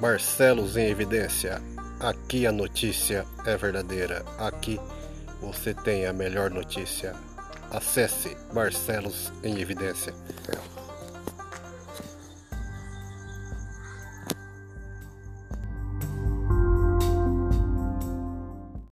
Barcelos em Evidência. Aqui a notícia é verdadeira. Aqui você tem a melhor notícia. Acesse Barcelos em Evidência.